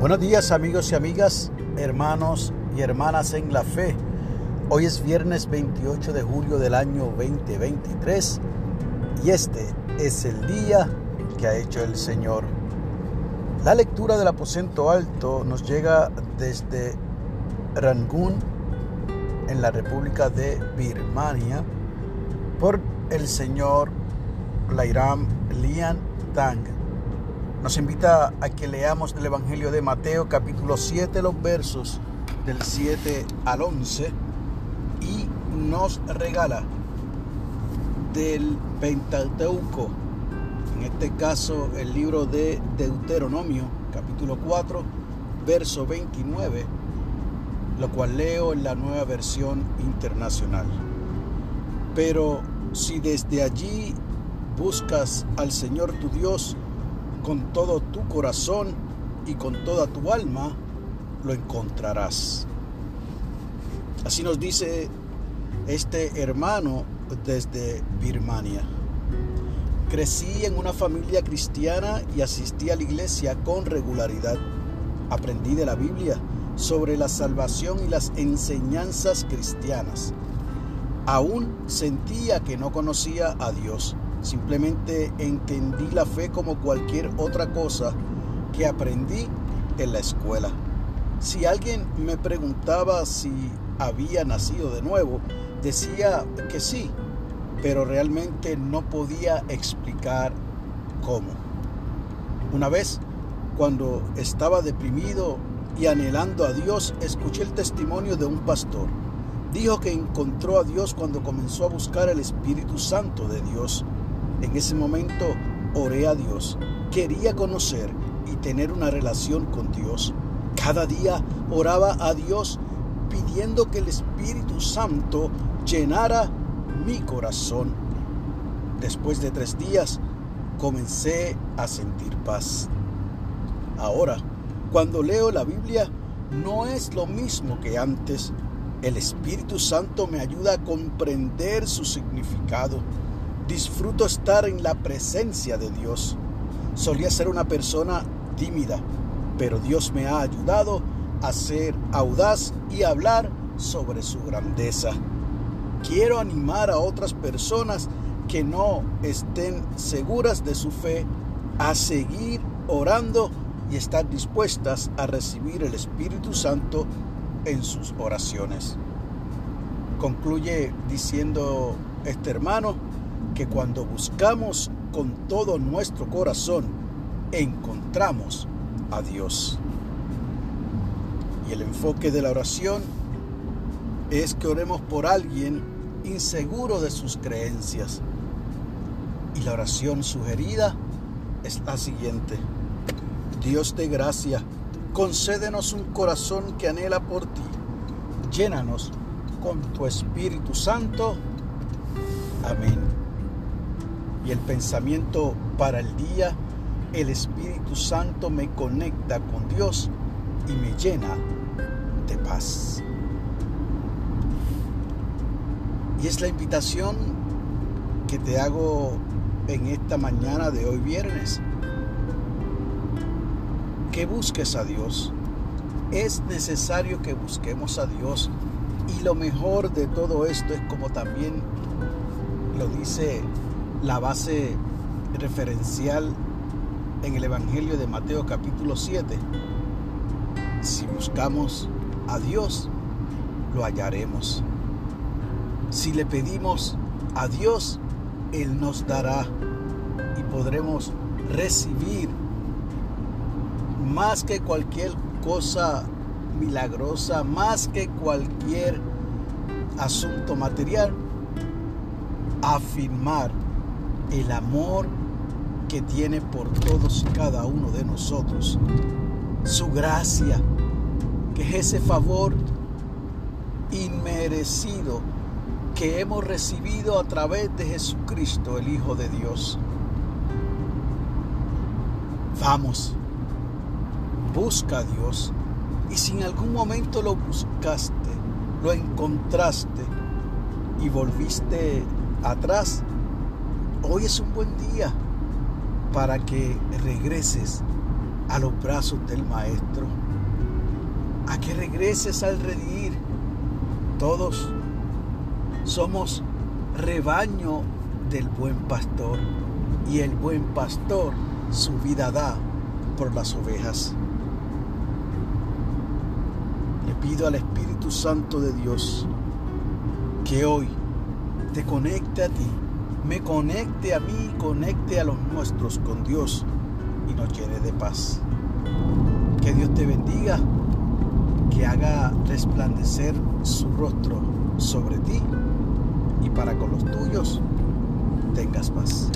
Buenos días amigos y amigas, hermanos y hermanas en la fe. Hoy es viernes 28 de julio del año 2023 y este es el día que ha hecho el Señor. La lectura del aposento alto nos llega desde Rangoon, en la República de Birmania, por el señor Lairam Lian Tang nos invita a que leamos el Evangelio de Mateo capítulo 7, los versos del 7 al 11 y nos regala del Pentateuco, en este caso el libro de Deuteronomio capítulo 4, verso 29, lo cual leo en la nueva versión internacional. Pero si desde allí buscas al Señor tu Dios, con todo tu corazón y con toda tu alma, lo encontrarás. Así nos dice este hermano desde Birmania. Crecí en una familia cristiana y asistí a la iglesia con regularidad. Aprendí de la Biblia sobre la salvación y las enseñanzas cristianas. Aún sentía que no conocía a Dios Simplemente entendí la fe como cualquier otra cosa que aprendí en la escuela. Si alguien me preguntaba si había nacido de nuevo, decía que sí, pero realmente no podía explicar cómo. Una vez, cuando estaba deprimido y anhelando a Dios, escuché el testimonio de un pastor. Dijo que encontró a Dios cuando comenzó a buscar el Espíritu Santo de Dios en ese momento oré a Dios. Quería conocer y tener una relación con Dios. Cada día oraba a Dios pidiendo que el Espíritu Santo llenara mi corazón. Después de tres días comencé a sentir paz. Ahora, cuando leo la Biblia, no es lo mismo que antes. El Espíritu Santo me ayuda a comprender su significado. Disfruto estar en la presencia de Dios. Solía ser una persona tímida, pero Dios me ha ayudado a ser audaz y hablar sobre su grandeza. Quiero animar a otras personas que no estén seguras de su fe a seguir orando y estar dispuestas a recibir el Espíritu Santo en sus oraciones. Concluye diciendo este hermano, que cuando buscamos con todo nuestro corazón, encontramos a Dios. Y el enfoque de la oración es que oremos por alguien inseguro de sus creencias. Y la oración sugerida es la siguiente. Dios de gracia, concédenos un corazón que anhela por ti. Llénanos con tu Espíritu Santo. Amén el pensamiento para el día, el Espíritu Santo me conecta con Dios y me llena de paz. Y es la invitación que te hago en esta mañana de hoy viernes. Que busques a Dios. Es necesario que busquemos a Dios. Y lo mejor de todo esto es como también lo dice la base referencial en el Evangelio de Mateo capítulo 7. Si buscamos a Dios, lo hallaremos. Si le pedimos a Dios, Él nos dará y podremos recibir más que cualquier cosa milagrosa, más que cualquier asunto material, afirmar el amor que tiene por todos y cada uno de nosotros, su gracia, que es ese favor inmerecido que hemos recibido a través de Jesucristo, el Hijo de Dios. Vamos, busca a Dios y si en algún momento lo buscaste, lo encontraste y volviste atrás, Hoy es un buen día para que regreses a los brazos del Maestro, a que regreses al redil. Todos somos rebaño del buen pastor y el buen pastor su vida da por las ovejas. Le pido al Espíritu Santo de Dios que hoy te conecte a ti, me conecte a mí, conecte a los nuestros con Dios y nos llene de paz. Que Dios te bendiga, que haga resplandecer su rostro sobre ti y para con los tuyos tengas paz.